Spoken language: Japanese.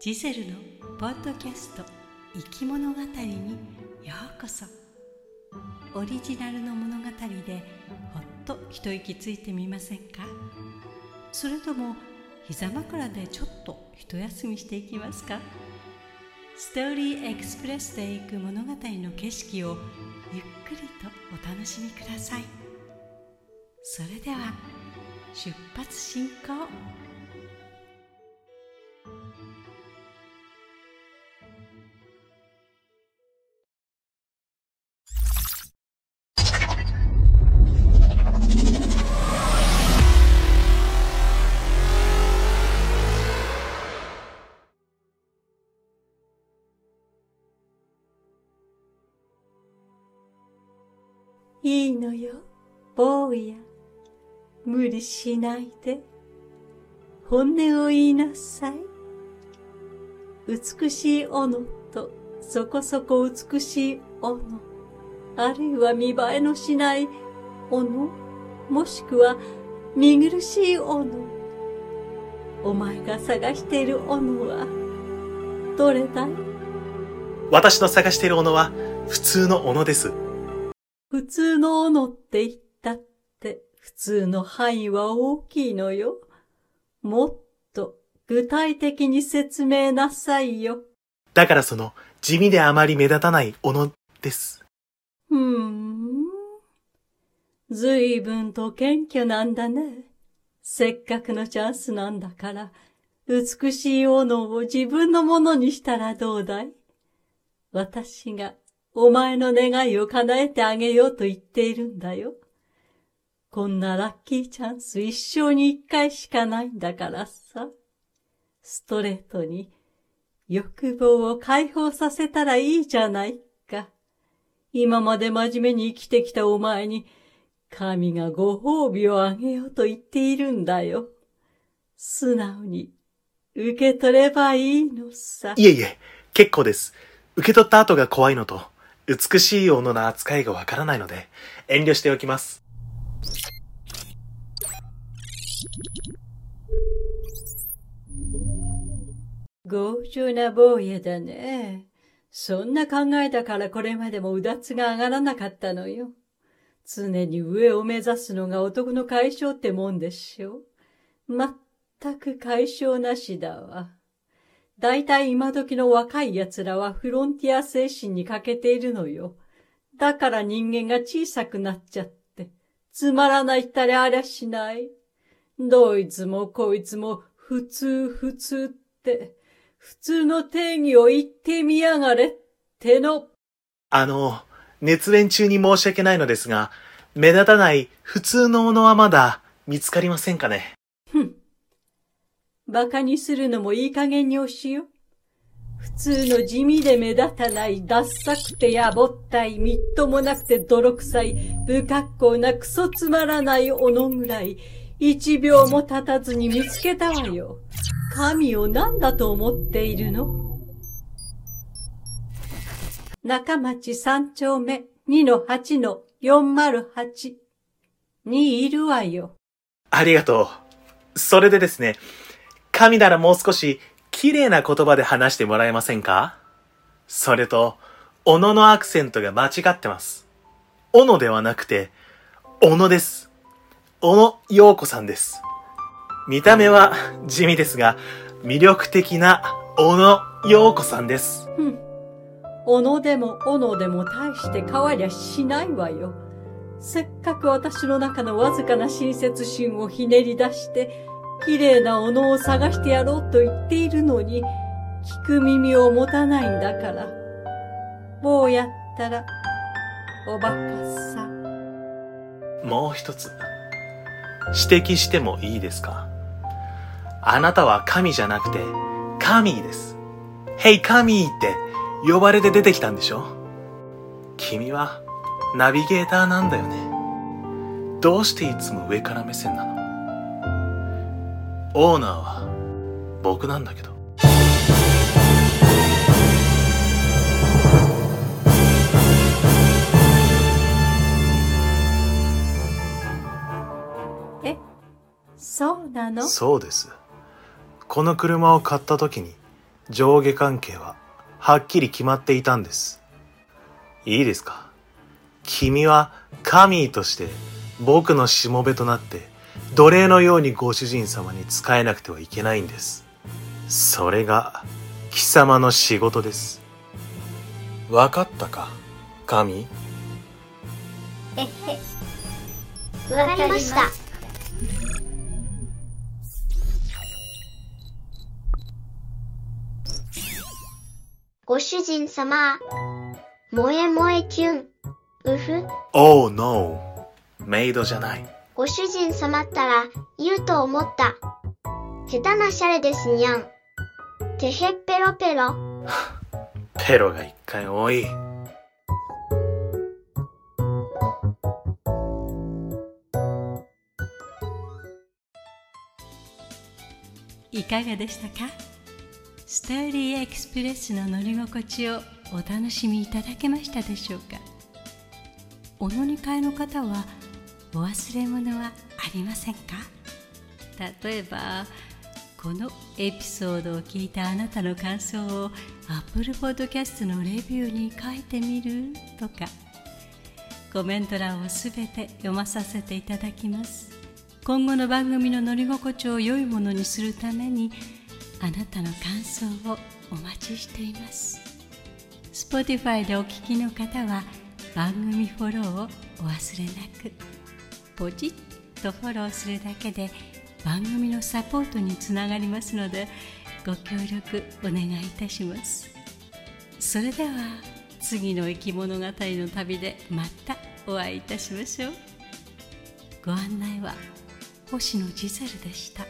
ジゼルのポッドキャスト「生き物語」にようこそ。オリジナルの物語でほっと一息ついてみませんか？それとも膝枕でちょっと一休みしていきますか？ストーリーエクスプレスで行く物語の景色をゆっくりとお楽しみください。それでは出発進行。いいのよ、坊や。無理しないで。本音を言いなさい。美しい斧とそこそこ美しい斧。あるいは見栄えのしない斧。もしくは見苦しい斧。お前が探している斧は、どれだい？私の探している斧は普通の斧です。普通の斧って言ったって、普通の範囲は大きいのよ。もっと具体的に説明なさいよ。だからその地味であまり目立たない斧です。ふーん。ずいぶんと謙虚なんだね。せっかくのチャンスなんだから、美しい斧を自分のものにしたらどうだい？私がお前の願いを叶えてあげようと言っているんだよ。こんなラッキーチャンス一生に一回しかないんだからさ。ストレートに欲望を解放させたらいいじゃないか。今まで真面目に生きてきたお前に神がご褒美をあげようと言っているんだよ。素直に受け取ればいいのさ。いえいえ、結構です。受け取った後が怖いのと、美しい斧の扱いがわからないので、遠慮しておきます。強情な坊やだね。そんな考えだからこれまでもうだつが上がらなかったのよ。常に上を目指すのが男の解消ってもんでしょ。全く解消なしだわ。だいたい今時の若い奴らはフロンティア精神に欠けているのよ。だから人間が小さくなっちゃって、つまらないったりありゃしない。どいつもこいつも普通普通って、普通の定義を言ってみやがれっての。あの、熱弁中に申し訳ないのですが、目立たない普通の斧はまだ見つかりませんかね？馬鹿にするのもいい加減におしよ。普通の地味で目立たない、ダッサくてやぼったい、みっともなくて泥臭い、不格好なクソつまらない斧ぐらい、一秒も経たずに見つけたわよ。神を何だと思っているの？中町三丁目2-8-408にいるわよ。ありがとう。それでですね、神ならもう少し綺麗な言葉で話してもらえませんか？それと、斧のアクセントが間違ってます。斧ではなくて、斧です。小野陽子さんです。見た目は地味ですが、魅力的な小野陽子さんです。ふん。斧でも斧でも大して変わりゃしないわよ。せっかく私の中のわずかな親切心をひねり出して、綺麗な斧を探してやろうと言っているのに、聞く耳を持たないんだから。坊やったら、おバカさん。もう一つ、指摘してもいいですか？あなたは神じゃなくて、神です。ヘイ神って呼ばれて出てきたんでしょ？君はナビゲーターなんだよね。どうしていつも上から目線なの？オーナーは僕なんだけど。そうなの？そうです。この車を買った時に、上下関係ははっきり決まっていたんです。いいですか？君は神として僕のしもべとなって奴隷のようにご主人様に仕えなくてはいけないんです。それが貴様の仕事です。わかったか神？えへ。わかりました。ご主人様。萌え萌えキュン。うふ。Oh no. メイドじゃない。ご主人様ったら言うと思った。下手なシャレですにゃん。てへっぺろぺろ。ペロが一回多い。いかがでしたか？ストーリーエクスプレスの乗り心地をお楽しみいただけましたでしょうか？お乗り換えの方はお忘れ物はありませんか？例えばこのエピソードを聞いたあなたの感想を Apple Podcast のレビューに書いてみる？とかコメント欄をすべて読まさせていただきます。今後の番組の乗り心地を良いものにするためにあなたの感想をお待ちしています。Spotify でお聞きの方は番組フォローをお忘れなく。ポチッとフォローするだけで番組のサポートにつながりますのでご協力お願いいたします。それでは次の生き物語の旅でまたお会いいたしましょう。ご案内は星野ジゼルでした。